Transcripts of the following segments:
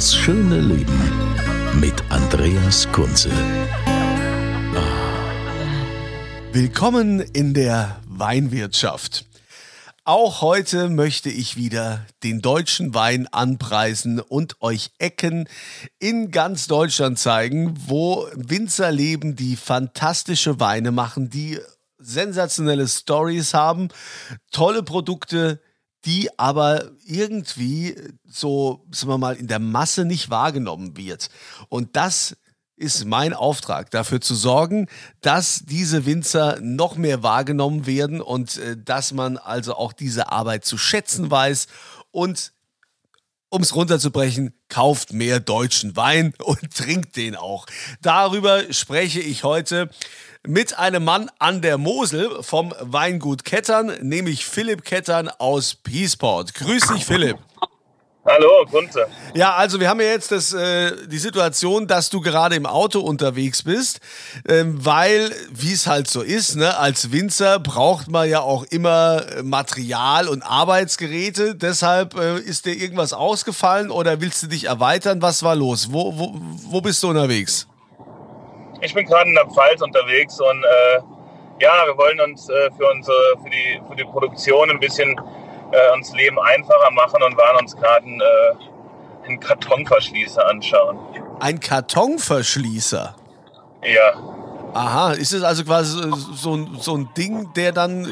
Das schöne Leben mit Andreas Kunze. Willkommen in der Weinwirtschaft. Auch heute möchte ich wieder den deutschen Wein anpreisen und euch Ecken in ganz Deutschland zeigen, wo Winzer leben, die fantastische Weine machen, die sensationelle Stories haben, tolle Produkte, die aber irgendwie so, sagen wir mal, in der Masse nicht wahrgenommen wird. Und das ist mein Auftrag, dafür zu sorgen, dass diese Winzer noch mehr wahrgenommen werden und äh, dass man also auch diese Arbeit zu schätzen weiß und um es runterzubrechen, kauft mehr deutschen Wein und trinkt den auch. Darüber spreche ich heute mit einem Mann an der Mosel vom Weingut Kettern, nämlich Philipp Kettern aus Peaceport. Grüß dich, Philipp. Hallo, Kunze. Ja, also wir haben ja jetzt das, äh, die Situation, dass du gerade im Auto unterwegs bist, ähm, weil, wie es halt so ist, ne, als Winzer braucht man ja auch immer äh, Material und Arbeitsgeräte. Deshalb äh, ist dir irgendwas ausgefallen oder willst du dich erweitern? Was war los? Wo, wo, wo bist du unterwegs? Ich bin gerade in der Pfalz unterwegs und äh, ja, wir wollen uns äh, für unsere für die für die Produktion ein bisschen äh, uns Leben einfacher machen und waren uns gerade einen, äh, einen Kartonverschließer anschauen. Ein Kartonverschließer? Ja. Aha, ist es also quasi so, ein- so ein Ding, der dann. äh,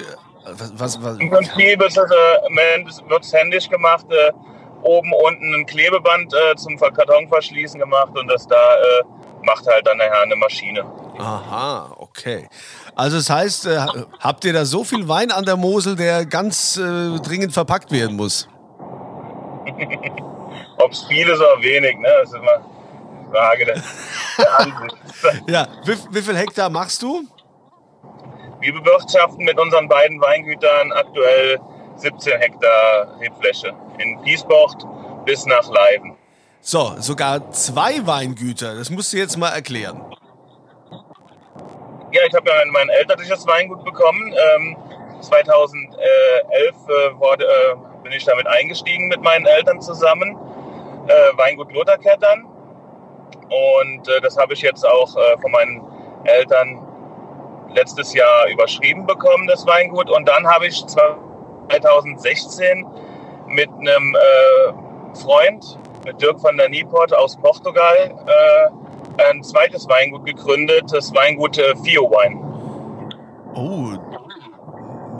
Was, was, was, Im Prinzip ist es, äh, wird es händisch gemacht, äh, oben unten ein Klebeband äh, zum Kartonverschließen gemacht und das da äh, macht halt dann nachher eine Maschine. Aha, okay. Also das heißt, äh, habt ihr da so viel Wein an der Mosel, der ganz äh, dringend verpackt werden muss? Ob es viel ist oder wenig, ne? Das ist immer eine Frage der, der Ansicht. Ja, wie, wie viel Hektar machst du? Wir bewirtschaften mit unseren beiden Weingütern aktuell 17 Hektar Rebfläche in Piesbocht bis nach Leiden. So, sogar zwei Weingüter. Das musst du jetzt mal erklären. Ja, ich habe ja mein, mein elterliches Weingut bekommen. Ähm, 2011 äh, wurde, äh, bin ich damit eingestiegen mit meinen Eltern zusammen. Äh, Weingut Lutherkettern. Und äh, das habe ich jetzt auch äh, von meinen Eltern letztes Jahr überschrieben bekommen, das Weingut. Und dann habe ich 2016 mit einem äh, Freund, mit Dirk van der Nieport aus Portugal, äh, ein zweites Weingut gegründet, das Weingut äh, Fio Wine. Oh,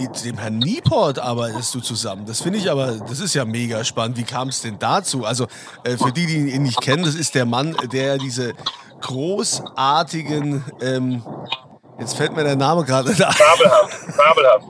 mit dem Herrn Nieport arbeitest du zusammen. Das finde ich aber, das ist ja mega spannend. Wie kam es denn dazu? Also äh, für die, die ihn nicht kennen, das ist der Mann, der diese großartigen, ähm, jetzt fällt mir der Name gerade da, Fabelhaft, fabelhaft.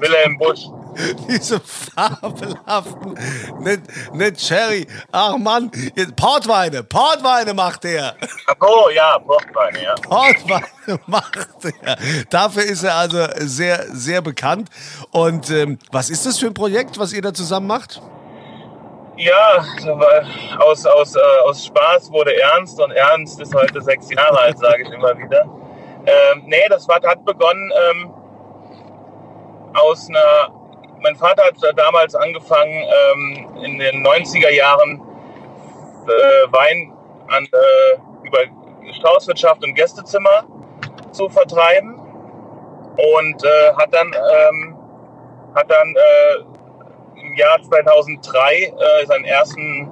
Wilhelm Busch. diese fabelhaften, nicht, nicht Cherry, ach Mann, jetzt Portweine, Portweine macht. Ach so, ja, Portweine, ja. Portweine macht er. Dafür ist er also sehr, sehr bekannt. Und ähm, was ist das für ein Projekt, was ihr da zusammen macht? Ja, so war- aus, aus, äh, aus Spaß wurde Ernst und Ernst ist heute sechs Jahre alt, sage ich immer wieder. Ähm, nee, das war, hat begonnen ähm, aus einer. Mein Vater hat damals angefangen, ähm, in den 90er Jahren äh, Wein an, äh, über Straußwirtschaft und Gästezimmer zu vertreiben und äh, hat dann, ähm, hat dann äh, im Jahr 2003 äh, seinen ersten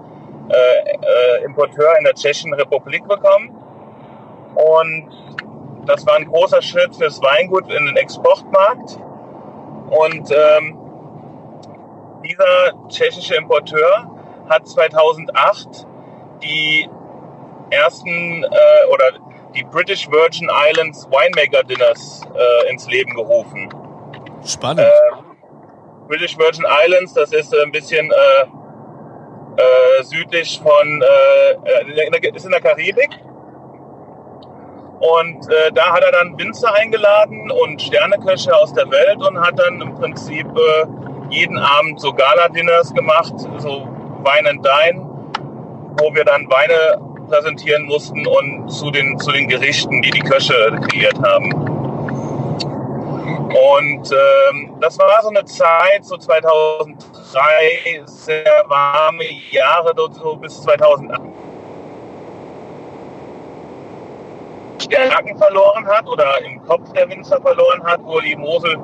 äh, Importeur in der Tschechischen Republik bekommen. Und das war ein großer Schritt fürs Weingut in den Exportmarkt. Und ähm, dieser tschechische Importeur hat 2008 die ersten äh, oder die British Virgin Islands Winemaker Dinners äh, ins Leben gerufen. Spannend. Äh, British Virgin Islands, das ist ein bisschen äh, äh, südlich von, äh, ist in der Karibik. Und äh, da hat er dann Winzer eingeladen und Sterneköche aus der Welt und hat dann im Prinzip äh, jeden Abend so Gala-Dinners gemacht, so Wein and Dine, wo wir dann Weine präsentieren mussten und zu den, zu den Gerichten, die die Köche kreiert haben. Und ähm, das war so eine Zeit, so 2003, sehr warme Jahre, so bis 2008. Stärken verloren hat oder im Kopf der Winzer verloren hat, wo die Mosel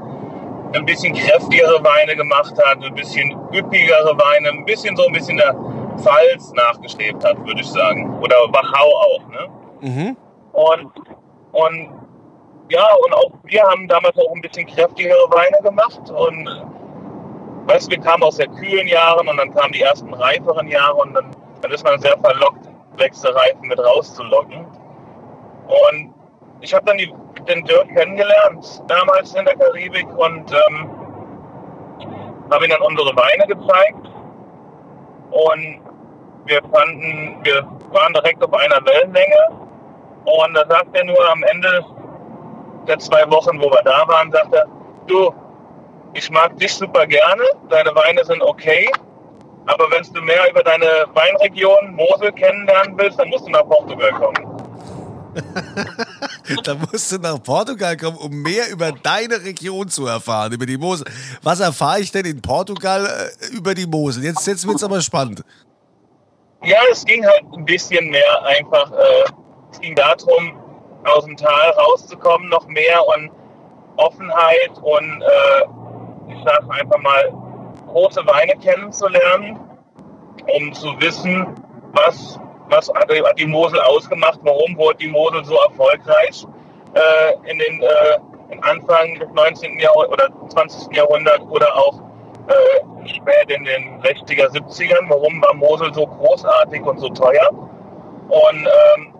ein bisschen kräftigere Weine gemacht hat, ein bisschen üppigere Weine, ein bisschen so ein bisschen der Pfalz nachgestrebt hat, würde ich sagen. Oder Wachau auch. Ne? Mhm. Und, und ja, und auch wir haben damals auch ein bisschen kräftigere Weine gemacht. Und weißt, wir kamen aus sehr kühlen Jahren und dann kamen die ersten reiferen Jahre und dann, dann ist man sehr verlockt, Wechselreifen mit rauszulocken. Und ich habe dann die, den Dirk kennengelernt, damals in der Karibik, und ähm, habe ihm dann unsere Weine gezeigt. Und wir fanden, wir waren direkt auf einer Wellenlänge. Und da sagt er nur am Ende der zwei Wochen, wo wir da waren, sagt er, du, ich mag dich super gerne, deine Weine sind okay, aber wenn du mehr über deine Weinregion Mosel kennenlernen willst, dann musst du nach Portugal kommen. da musst du nach Portugal kommen, um mehr über deine Region zu erfahren, über die Mosel. Was erfahre ich denn in Portugal äh, über die Mosel? Jetzt, jetzt wird es aber spannend. Ja, es ging halt ein bisschen mehr einfach. Äh, es ging darum, aus dem Tal rauszukommen, noch mehr und Offenheit und äh, ich sag einfach mal große Weine kennenzulernen, um zu wissen, was, was hat die Mosel ausgemacht, warum wurde die Mosel so erfolgreich äh, in den äh, Anfang des 19. Jahrhunderts oder 20. Jahrhunderts oder auch äh, spät in den 60er, 70ern, warum war Mosel so großartig und so teuer. Und ähm,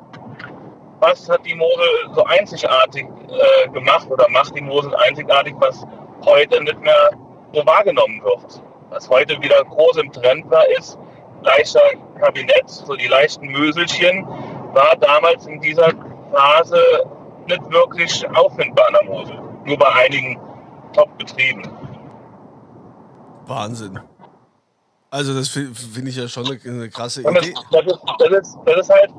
was hat die Mosel so einzigartig äh, gemacht oder macht die Mosel einzigartig, was heute nicht mehr so wahrgenommen wird. Was heute wieder groß im Trend war, ist leichter Kabinett, so die leichten Möselchen, war damals in dieser Phase nicht wirklich auffindbar an der Mosel. Nur bei einigen Top-Betrieben. Wahnsinn. Also das finde ich ja schon eine, eine krasse Idee. Das, das, ist, das, ist, das ist halt,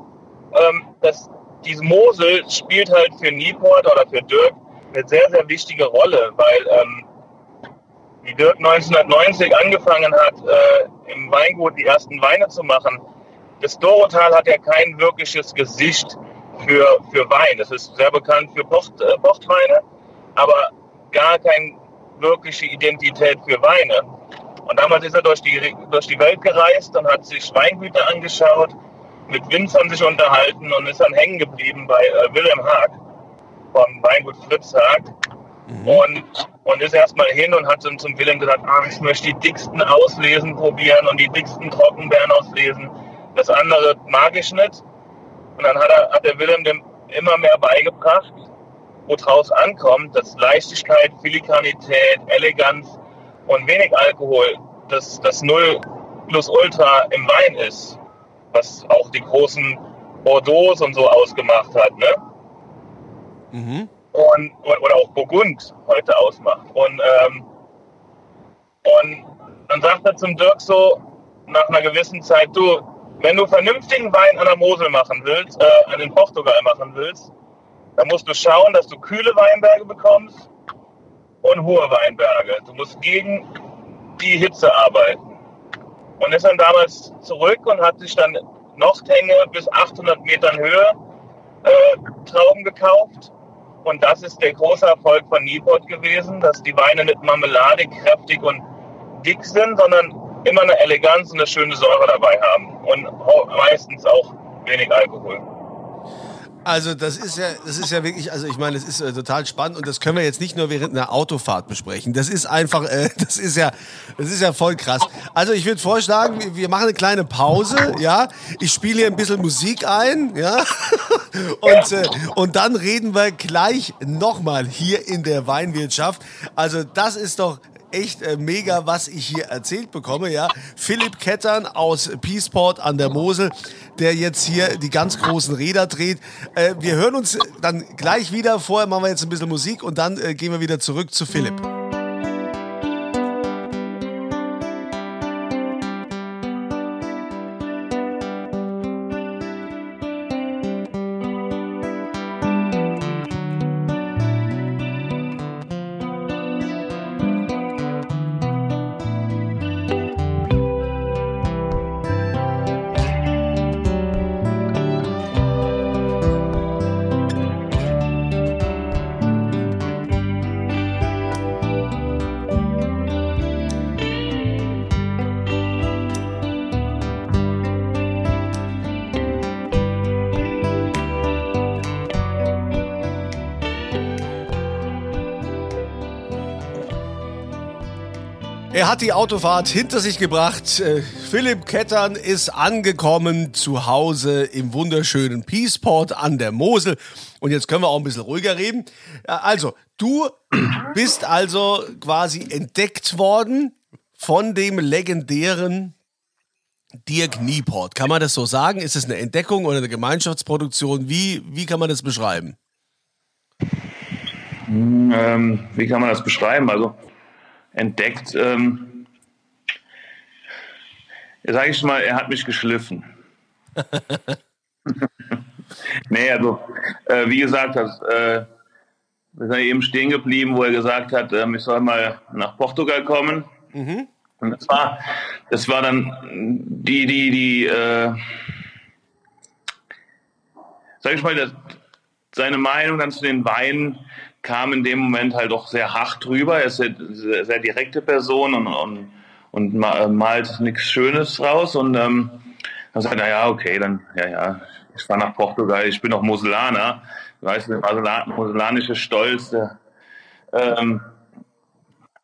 ähm, das, diese Mosel spielt halt für Nieport oder für Dirk eine sehr, sehr wichtige Rolle, weil ähm, wie Dirk 1990 angefangen hat, äh, im Weingut die ersten Weine zu machen, das Dorotal hat ja kein wirkliches Gesicht für, für Wein. Es ist sehr bekannt für Pocht, äh, Pochtweine, aber gar keine wirkliche Identität für Weine. Und damals ist er durch die, durch die Welt gereist und hat sich Weingüter angeschaut, mit Winzern sich unterhalten und ist dann hängen geblieben bei äh, Wilhelm Haag vom Weingut Fritz Haag. Mhm. Und, und ist erstmal hin und hat dann zum Wilhelm gesagt, ah, ich möchte die dicksten Auslesen probieren und die dicksten Trockenbeeren auslesen. Das andere mag ich nicht. Und dann hat, er, hat der Wilhelm dem immer mehr beigebracht, woraus ankommt, dass Leichtigkeit, Filigranität, Eleganz und wenig Alkohol das, das Null plus Ultra im Wein ist was auch die großen Bordeaux und so ausgemacht hat, ne? Mhm. Und, oder auch Burgund heute ausmacht. Und, ähm, und dann sagt er zum Dirk so nach einer gewissen Zeit, du, wenn du vernünftigen Wein an der Mosel machen willst, äh, an den Portugal machen willst, dann musst du schauen, dass du kühle Weinberge bekommst und hohe Weinberge. Du musst gegen die Hitze arbeiten und ist dann damals zurück und hat sich dann Nochthänge bis 800 Metern Höhe äh, Trauben gekauft. Und das ist der große Erfolg von Newport gewesen, dass die Weine nicht marmeladig, kräftig und dick sind, sondern immer eine Eleganz und eine schöne Säure dabei haben. Und meistens auch wenig Alkohol. Also das ist ja, das ist ja wirklich, also ich meine, das ist äh, total spannend und das können wir jetzt nicht nur während einer Autofahrt besprechen. Das ist einfach, äh, das ist ja, das ist ja voll krass. Also ich würde vorschlagen, wir, wir machen eine kleine Pause, ja. Ich spiele hier ein bisschen Musik ein, ja. Und, äh, und dann reden wir gleich nochmal hier in der Weinwirtschaft. Also das ist doch echt äh, mega, was ich hier erzählt bekomme, ja. Philipp Kettern aus Peaceport an der Mosel, der jetzt hier die ganz großen Räder dreht. Äh, wir hören uns dann gleich wieder. Vorher machen wir jetzt ein bisschen Musik und dann äh, gehen wir wieder zurück zu Philipp. Er hat die Autofahrt hinter sich gebracht. Äh, Philipp Kettern ist angekommen zu Hause im wunderschönen Peaceport an der Mosel. Und jetzt können wir auch ein bisschen ruhiger reden. Also, du bist also quasi entdeckt worden von dem legendären Dirk Nieport. Kann man das so sagen? Ist es eine Entdeckung oder eine Gemeinschaftsproduktion? Wie, wie kann man das beschreiben? Ähm, wie kann man das beschreiben? Also entdeckt. Ähm, sage ich mal, er hat mich geschliffen. nee, also, äh, wie gesagt, das, äh, wir sind eben stehen geblieben, wo er gesagt hat, äh, ich soll mal nach Portugal kommen. Mhm. Und das war, das war dann die, die, die, äh, sag ich mal, das, seine Meinung dann zu den Weinen kam in dem Moment halt doch sehr hart drüber. Er ist eine sehr, sehr direkte Person und, und, und malt nichts Schönes raus. Und ähm, dann sagt er, ja, okay, dann, ja, ja, ich fahre nach Portugal, ich bin auch Moselaner. Weißt du, moselanische Stolz, der, ähm,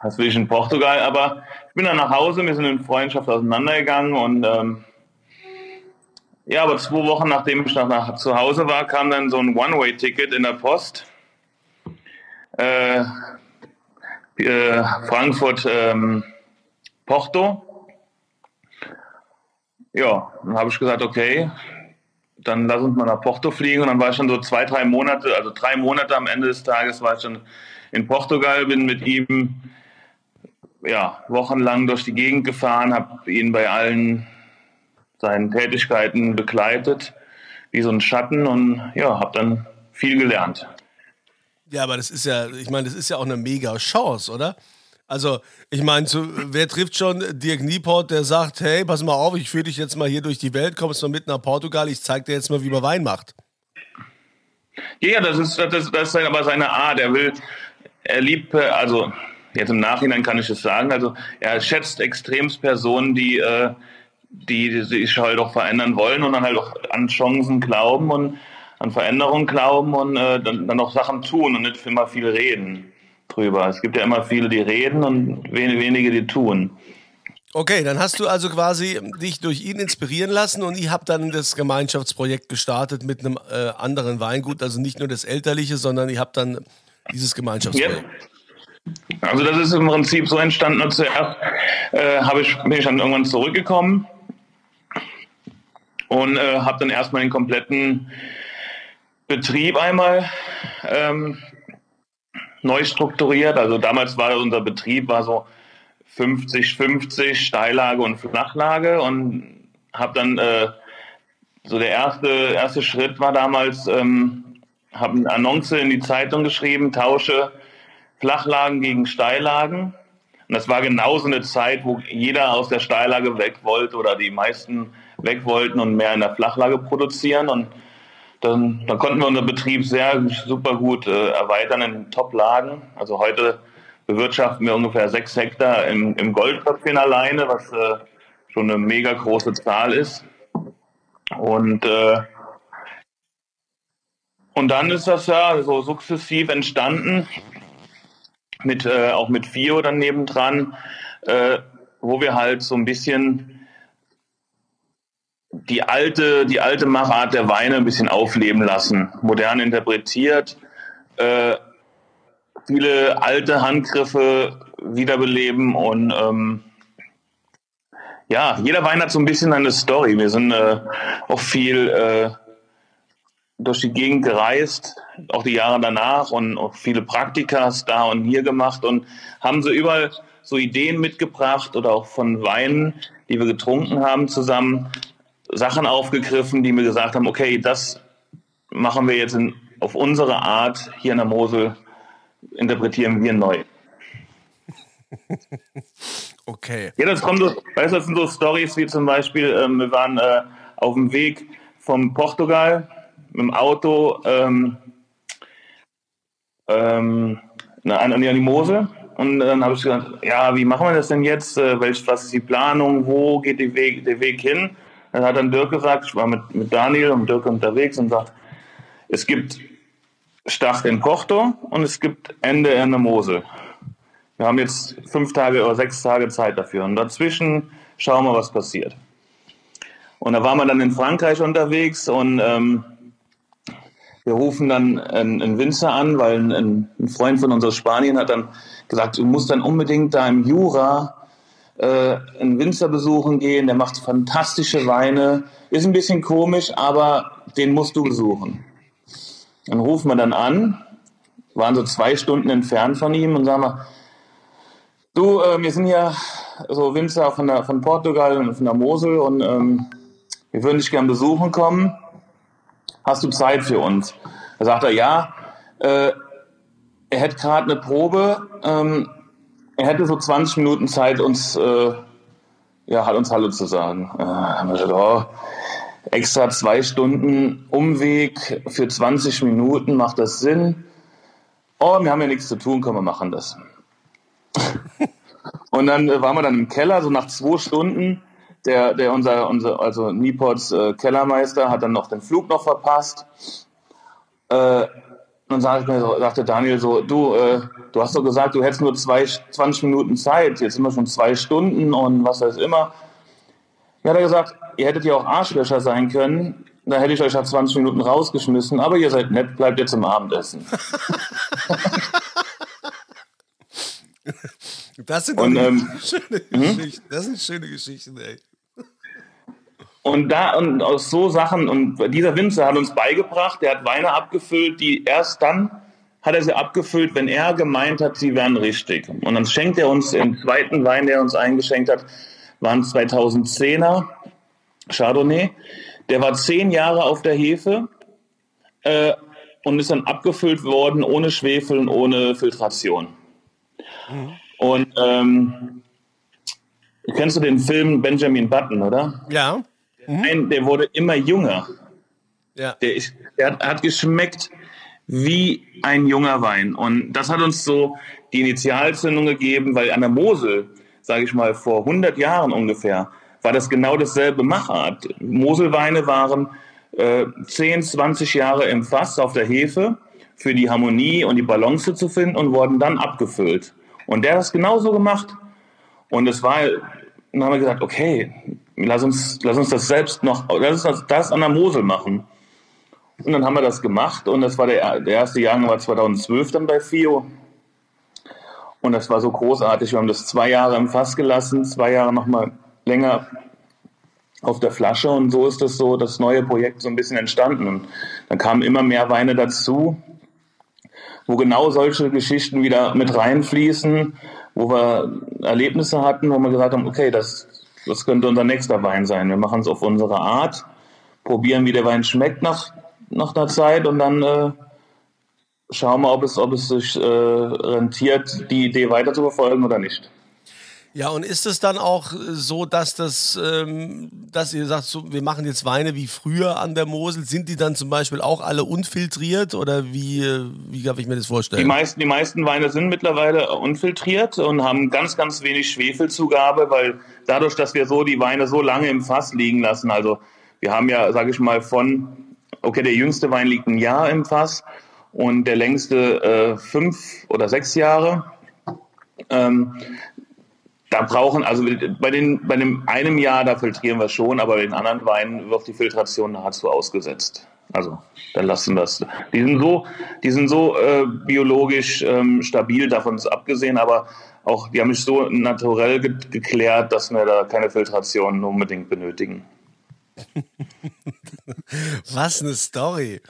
das will ich in Portugal. Aber ich bin dann nach Hause, wir sind in Freundschaft auseinandergegangen und ähm, ja, aber zwei Wochen nachdem ich nach, nach zu Hause war, kam dann so ein One-Way-Ticket in der Post äh, äh, Frankfurt ähm, Porto. Ja, dann habe ich gesagt, okay, dann lass uns mal nach Porto fliegen. Und dann war ich schon so zwei, drei Monate, also drei Monate am Ende des Tages war ich schon in Portugal, bin mit ihm ja, wochenlang durch die Gegend gefahren, habe ihn bei allen seinen Tätigkeiten begleitet, wie so ein Schatten und ja, habe dann viel gelernt. Ja, aber das ist ja, ich meine, das ist ja auch eine mega Chance, oder? Also, ich meine, wer trifft schon Dirk Nieport, der sagt, hey, pass mal auf, ich führe dich jetzt mal hier durch die Welt, kommst mal mit nach Portugal, ich zeig dir jetzt mal, wie man Wein macht. Ja, das ist, das, das ist aber seine Art. Er will, er liebt, also jetzt im Nachhinein kann ich es sagen, also er schätzt extremst Personen, die, äh, die sich halt auch verändern wollen und dann halt auch an Chancen glauben und an Veränderung glauben und äh, dann, dann auch Sachen tun und nicht immer viel reden drüber. Es gibt ja immer viele, die reden und wenige, die tun. Okay, dann hast du also quasi dich durch ihn inspirieren lassen und ihr habt dann das Gemeinschaftsprojekt gestartet mit einem äh, anderen Weingut, also nicht nur das elterliche, sondern ihr habt dann dieses Gemeinschaftsprojekt. Ja. Also das ist im Prinzip so entstanden. Zuerst äh, ich, bin ich dann irgendwann zurückgekommen und äh, habe dann erstmal den kompletten Betrieb einmal ähm, neu strukturiert. Also damals war unser Betrieb war so 50-50 Steillage und Flachlage und habe dann äh, so der erste erste Schritt war damals ähm, habe eine Annonce in die Zeitung geschrieben, tausche Flachlagen gegen Steillagen. Und das war genauso eine Zeit, wo jeder aus der Steillage weg wollte oder die meisten weg wollten und mehr in der Flachlage produzieren. Und dann, dann konnten wir unseren Betrieb sehr super gut äh, erweitern in Top-Lagen. Also heute bewirtschaften wir ungefähr sechs Hektar im, im Goldköpfchen alleine, was äh, schon eine mega große Zahl ist. Und äh, Und dann ist das ja so sukzessiv entstanden, mit, äh, auch mit Fio dann nebendran, äh, wo wir halt so ein bisschen die alte, die alte Machart der Weine ein bisschen aufleben lassen, modern interpretiert, äh, viele alte Handgriffe wiederbeleben und ähm, ja, jeder Wein hat so ein bisschen eine Story. Wir sind äh, auch viel äh, durch die Gegend gereist, auch die Jahre danach und auch viele Praktikas da und hier gemacht und haben so überall so Ideen mitgebracht oder auch von Weinen, die wir getrunken haben zusammen, Sachen aufgegriffen, die wir gesagt haben, okay, das machen wir jetzt in, auf unsere Art hier in der Mosel, interpretieren wir neu. Okay. Ja, das kommt so, weißt du, das sind so Stories wie zum Beispiel, ähm, wir waren äh, auf dem Weg vom Portugal mit dem Auto ähm, ähm, an, an die Mosel und dann habe ich gesagt, ja, wie machen wir das denn jetzt? Äh, welch, was ist die Planung? Wo geht Weg, der Weg hin? Dann hat dann Dirk gesagt, ich war mit, mit Daniel und Dirk unterwegs und sagt, es gibt Start in Porto und es gibt Ende in der Mosel. Wir haben jetzt fünf Tage oder sechs Tage Zeit dafür. Und dazwischen schauen wir, was passiert. Und da waren wir dann in Frankreich unterwegs und ähm, wir rufen dann einen, einen Winzer an, weil ein, ein, Freund von uns aus Spanien hat dann gesagt, du musst dann unbedingt da im Jura äh, einen Winzer besuchen gehen, der macht fantastische Weine. Ist ein bisschen komisch, aber den musst du besuchen. Dann rufen wir dann an, waren so zwei Stunden entfernt von ihm und sagen wir, Du, äh, wir sind ja so Winzer von, der, von Portugal und von der Mosel und ähm, wir würden dich gerne besuchen kommen. Hast du Zeit für uns? Da sagt er, ja. Äh, er hätte gerade eine Probe. Ähm, er hätte so 20 Minuten Zeit, uns, äh, ja, uns Hallo zu sagen. Äh, haben wir gesagt, oh, extra zwei Stunden Umweg für 20 Minuten, macht das Sinn? Oh, wir haben ja nichts zu tun, komm, wir machen das. und dann äh, waren wir dann im Keller, so nach zwei Stunden. Der, der unser, unser also Nipots äh, Kellermeister hat dann noch den Flug noch verpasst. Äh, und dann sagte, Daniel so, du, äh, du hast doch gesagt, du hättest nur zwei, 20 Minuten Zeit, jetzt sind wir schon zwei Stunden und was weiß immer. Ja, hat er gesagt, ihr hättet ja auch Arschlöcher sein können, da hätte ich euch nach 20 Minuten rausgeschmissen, aber ihr seid nett, bleibt jetzt zum Abendessen. Das sind und, ähm, schöne hm? Geschichten. Das sind schöne Geschichten, ey. Und da und aus so Sachen und dieser Winzer hat uns beigebracht, der hat Weine abgefüllt, die erst dann hat er sie abgefüllt, wenn er gemeint hat, sie wären richtig. Und dann schenkt er uns den zweiten Wein, der er uns eingeschenkt hat, waren 2010er Chardonnay. Der war zehn Jahre auf der Hefe äh, und ist dann abgefüllt worden ohne Schwefel und ohne Filtration. Mhm. Und ähm, kennst du den Film Benjamin Button, oder? Ja. Mhm. Nein, der wurde immer jünger. Ja. Der, ist, der hat, hat geschmeckt wie ein junger Wein. Und das hat uns so die Initialzündung gegeben, weil an der Mosel, sage ich mal, vor 100 Jahren ungefähr, war das genau dasselbe Machart. Moselweine waren äh, 10, 20 Jahre im Fass auf der Hefe für die Harmonie und die Balance zu finden und wurden dann abgefüllt. Und der hat das genauso gemacht. Und es war, dann haben wir gesagt, okay, lass uns, lass uns das selbst noch, lass uns das an der Mosel machen. Und dann haben wir das gemacht und das war der, der erste Jahrgang war 2012 dann bei FIO. Und das war so großartig. Wir haben das zwei Jahre im Fass gelassen, zwei Jahre nochmal länger auf der Flasche und so ist das so das neue Projekt so ein bisschen entstanden. Und dann kamen immer mehr Weine dazu wo genau solche Geschichten wieder mit reinfließen, wo wir Erlebnisse hatten, wo wir gesagt haben, okay, das, das könnte unser nächster Wein sein. Wir machen es auf unsere Art, probieren, wie der Wein schmeckt nach, nach einer Zeit und dann äh, schauen wir, ob es, ob es sich äh, rentiert, die Idee weiter zu verfolgen oder nicht. Ja, und ist es dann auch so, dass das, ähm, dass ihr sagt, so, wir machen jetzt Weine wie früher an der Mosel, sind die dann zum Beispiel auch alle unfiltriert oder wie, wie darf ich mir das vorstellen? Die meisten, die meisten Weine sind mittlerweile unfiltriert und haben ganz, ganz wenig Schwefelzugabe, weil dadurch, dass wir so die Weine so lange im Fass liegen lassen, also wir haben ja, sage ich mal, von okay, der jüngste Wein liegt ein Jahr im Fass und der längste äh, fünf oder sechs Jahre. Ähm, da brauchen, also bei, den, bei dem einem Jahr, da filtrieren wir schon, aber bei den anderen Weinen wird die Filtration nahezu ausgesetzt. Also dann lassen wir es. Die sind so, die sind so äh, biologisch ähm, stabil, davon ist abgesehen, aber auch, die haben mich so naturell ge geklärt, dass wir da keine Filtration unbedingt benötigen. Was eine Story.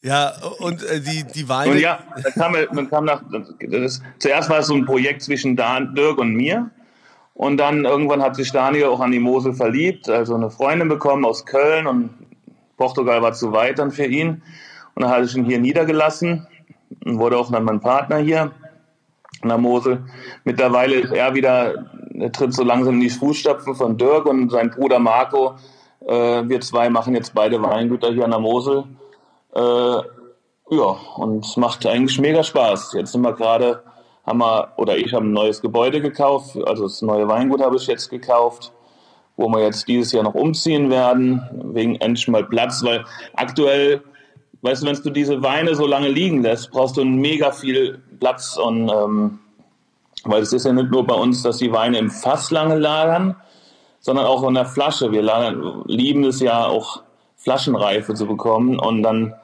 Ja, und äh, die, die Weine. Und ja, dann kam, dann kam nach, das, zuerst war es so ein Projekt zwischen Dan, Dirk und mir. Und dann irgendwann hat sich Daniel auch an die Mosel verliebt, also eine Freundin bekommen aus Köln und Portugal war zu weit dann für ihn. Und dann hatte ich ihn hier niedergelassen und wurde auch dann mein Partner hier an der Mosel. Mittlerweile ist er wieder, er tritt so langsam in die Fußstapfen von Dirk und sein Bruder Marco. Äh, wir zwei machen jetzt beide Weingüter hier an der Mosel. Äh, ja, und es macht eigentlich mega Spaß. Jetzt sind wir gerade, haben wir, oder ich habe ein neues Gebäude gekauft, also das neue Weingut habe ich jetzt gekauft, wo wir jetzt dieses Jahr noch umziehen werden, wegen endlich mal Platz, weil aktuell, weißt du, wenn du diese Weine so lange liegen lässt, brauchst du mega viel Platz und ähm, weil es ist ja nicht nur bei uns, dass die Weine im Fass lange lagern, sondern auch in der Flasche. Wir lagern, lieben es ja auch Flaschenreife zu bekommen und dann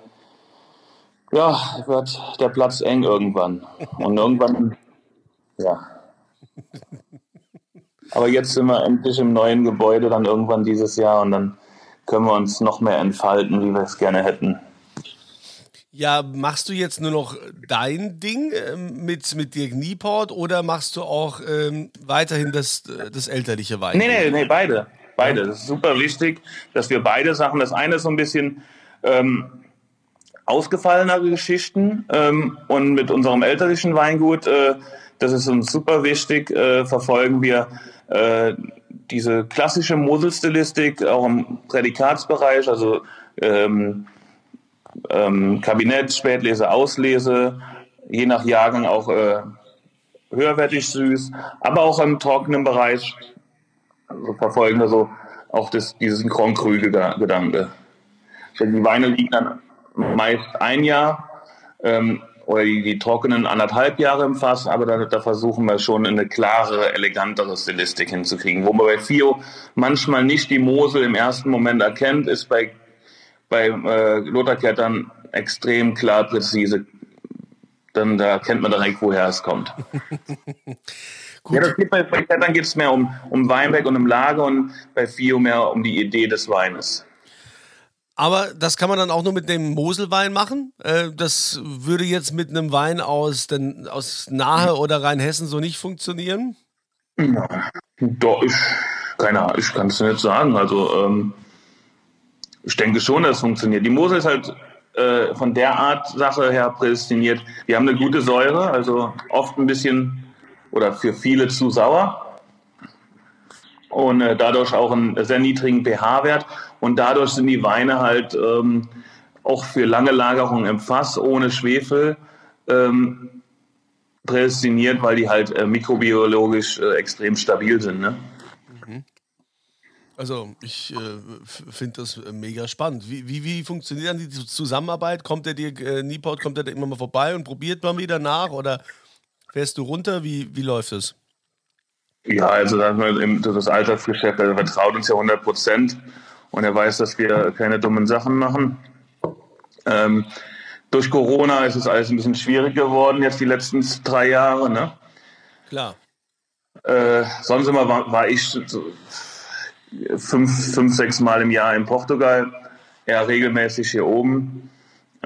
ja, wird der Platz eng irgendwann. Und irgendwann, ja. Aber jetzt sind wir endlich im neuen Gebäude dann irgendwann dieses Jahr und dann können wir uns noch mehr entfalten, wie wir es gerne hätten. Ja, machst du jetzt nur noch dein Ding ähm, mit, mit Dirk Nieport oder machst du auch ähm, weiterhin das, das elterliche Wein? Nee, nee, nee, beide. Beide. Das ist super wichtig, dass wir beide Sachen. Das eine ist so ein bisschen ähm, ausgefallenere Geschichten ähm, und mit unserem elterlichen Weingut, äh, das ist uns super wichtig, äh, verfolgen wir äh, diese klassische Moselstilistik auch im Prädikatsbereich, also ähm, ähm, Kabinett, Spätlese, Auslese, je nach Jahrgang auch äh, höherwertig süß, aber auch im trockenen Bereich also verfolgen wir so auch das, dieses Grand Cru-Gedanke. Die Weine liegen dann meist ein Jahr ähm, oder die, die, trockenen anderthalb Jahre im Fass, aber da, da, versuchen wir schon eine klarere, elegantere Stilistik hinzukriegen. Wo man bei Fio manchmal nicht die Mosel im ersten Moment erkennt, ist bei, bei äh, Lotharkettern extrem klar, präzise. Dann da erkennt man direkt, woher es kommt. Ja, das geht bei, bei Klettern geht es mehr um, um Weinberg und um Lager und bei Fio mehr um die Idee des Weines. Aber das kann man dann auch nur mit dem Moselwein machen. Äh, das würde jetzt mit einem Wein aus, den, aus Nahe oder Rheinhessen so nicht funktionieren? Doch, ich, keine Ahnung, ich kann es nicht sagen. Also, ähm, ich denke schon, dass es funktioniert. Die Mosel ist halt äh, von der Art Sache her prädestiniert. Wir haben eine gute Säure, also oft ein bisschen oder für viele zu sauer und äh, dadurch auch einen sehr niedrigen pH-Wert. Und dadurch sind die Weine halt ähm, auch für lange Lagerung im Fass ohne Schwefel ähm, prädestiniert, weil die halt äh, mikrobiologisch äh, extrem stabil sind. Ne? Mhm. Also ich äh, finde das äh, mega spannend. Wie, wie, wie, funktioniert dann die Zusammenarbeit? Kommt der dir, äh, Nieport, kommt der immer mal vorbei und probiert mal wieder nach oder fährst du runter? Wie, wie läuft es? Ja, also das Alltagsgeschäft, er vertraut uns ja 100 Prozent und er weiß, dass wir keine dummen Sachen machen. Ähm, durch Corona ist es alles ein bisschen schwierig geworden, jetzt die letzten drei Jahre. Ne? Klar. Äh, sonst immer war, war ich so fünf, fünf, sechs Mal im Jahr in Portugal, eher regelmäßig hier oben.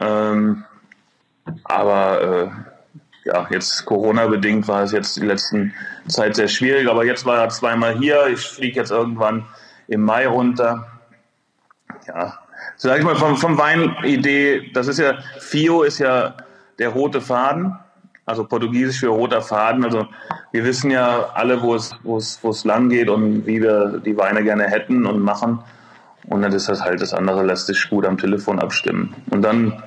Ähm, aber äh, ja, jetzt Corona-bedingt war es jetzt die letzten Zeit sehr schwierig, aber jetzt war er zweimal hier. Ich fliege jetzt irgendwann im Mai runter. Ja, sag ich mal, vom, vom Weinidee, das ist ja, Fio ist ja der rote Faden, also portugiesisch für roter Faden. Also wir wissen ja alle, wo es, wo es, wo es lang geht und wie wir die Weine gerne hätten und machen. Und dann ist das halt, das andere lässt sich gut am Telefon abstimmen. Und dann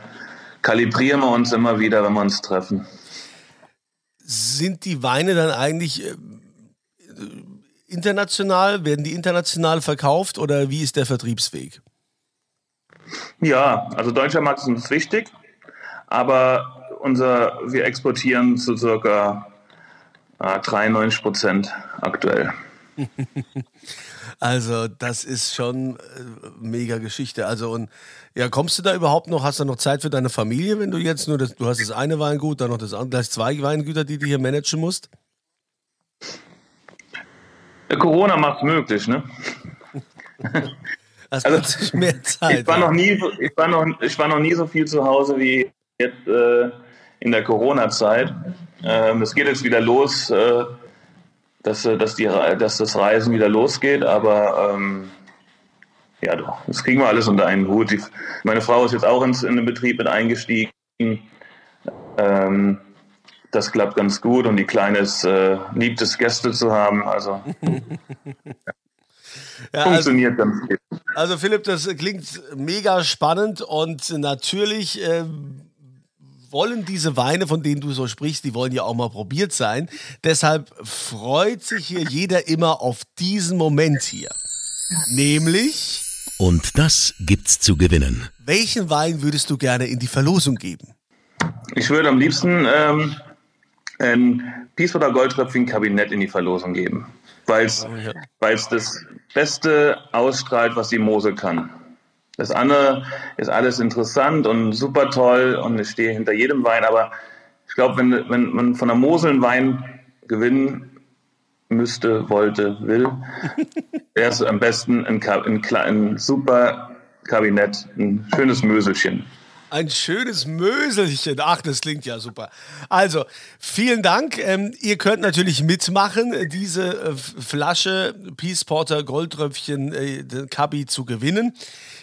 kalibrieren wir uns immer wieder, wenn wir uns treffen sind die Weine dann eigentlich äh, international? Werden die international verkauft oder wie ist der Vertriebsweg? Ja, also deutscher Markt ist uns wichtig, aber unser, wir exportieren zu circa äh, 93 Prozent aktuell. Also, das ist schon äh, mega Geschichte. Also, und ja, kommst du da überhaupt noch? Hast du noch Zeit für deine Familie, wenn du jetzt nur das, du hast das eine Weingut, dann noch das andere, gleich zwei Weingüter, die du hier managen musst? Corona macht es möglich, ne? Hast also, mehr Zeit. Ich war, noch nie, ich, war noch, ich war noch nie so viel zu Hause wie jetzt äh, in der Corona-Zeit. Ähm, es geht jetzt wieder los. Äh, dass, äh, dass, die, dass das Reisen wieder losgeht, aber ähm, ja doch, das kriegen wir alles unter einen Hut. Die, meine Frau ist jetzt auch ins, in den Betrieb mit eingestiegen. Ähm, das klappt ganz gut und die Kleine ist, äh, liebt es, Gäste zu haben. Also ja, funktioniert also, ganz gut. Also Philipp, das klingt mega spannend und natürlich äh, wollen diese Weine, von denen du so sprichst, die wollen ja auch mal probiert sein. Deshalb freut sich hier jeder immer auf diesen Moment hier. Nämlich. Und das gibt's zu gewinnen. Welchen Wein würdest du gerne in die Verlosung geben? Ich würde am liebsten ähm, ein Peace oder Goldtröpfchen Kabinett in die Verlosung geben, weil es das Beste ausstrahlt, was die Mose kann. Das andere ist alles interessant und super toll und ich stehe hinter jedem Wein, aber ich glaube, wenn, wenn man von der Mosel einen Wein gewinnen müsste, wollte, will, wäre es am besten ein, ein, ein super Kabinett, ein schönes Möselchen. Ein schönes Möselchen. Ach, das klingt ja super. Also, vielen Dank. Ähm, ihr könnt natürlich mitmachen, diese äh, Flasche Peace Porter Goldtröpfchen äh, Kabi zu gewinnen.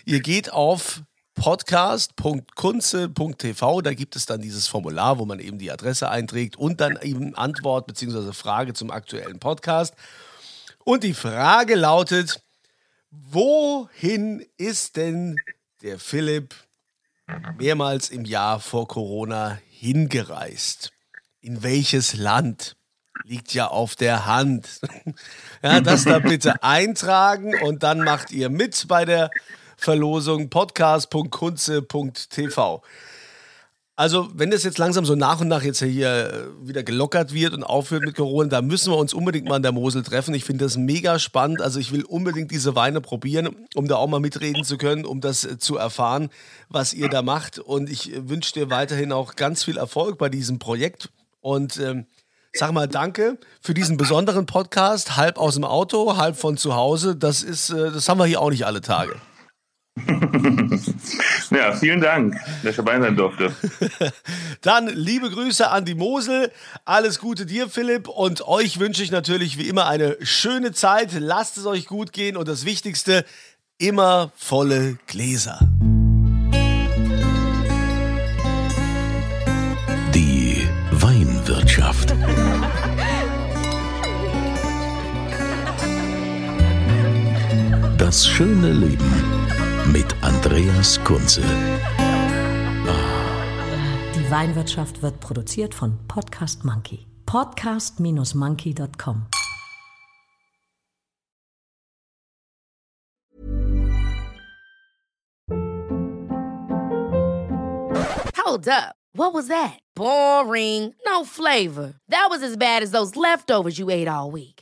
Ihr geht auf podcast.kunze.tv, da gibt es dann dieses Formular, wo man eben die Adresse einträgt und dann eben Antwort bzw. Frage zum aktuellen Podcast. Und die Frage lautet, wohin ist denn der Philipp mehrmals im Jahr vor Corona hingereist? In welches Land? Liegt ja auf der Hand. Ja, das da bitte eintragen und dann macht ihr mit bei der Verlosung podcast.kunze.tv. Also, wenn das jetzt langsam so nach und nach jetzt hier äh, wieder gelockert wird und aufhört mit Corona, da müssen wir uns unbedingt mal an der Mosel treffen. Ich finde das mega spannend. Also, ich will unbedingt diese Weine probieren, um da auch mal mitreden zu können, um das äh, zu erfahren, was ihr da macht. Und ich äh, wünsche dir weiterhin auch ganz viel Erfolg bei diesem Projekt. Und ähm, sag mal danke für diesen besonderen Podcast, halb aus dem Auto, halb von zu Hause. Das ist, das haben wir hier auch nicht alle Tage. ja, vielen Dank, dass ich dabei sein durfte. Dann liebe Grüße an die Mosel. Alles Gute dir, Philipp. Und euch wünsche ich natürlich wie immer eine schöne Zeit. Lasst es euch gut gehen. Und das Wichtigste, immer volle Gläser. Die Weinwirtschaft. Das schöne Leben Andreas Kunze. Die Weinwirtschaft wird produziert von Podcast Monkey. Podcast-monkey.com. Hold up. What was that? Boring. No flavor. That was as bad as those leftovers you ate all week.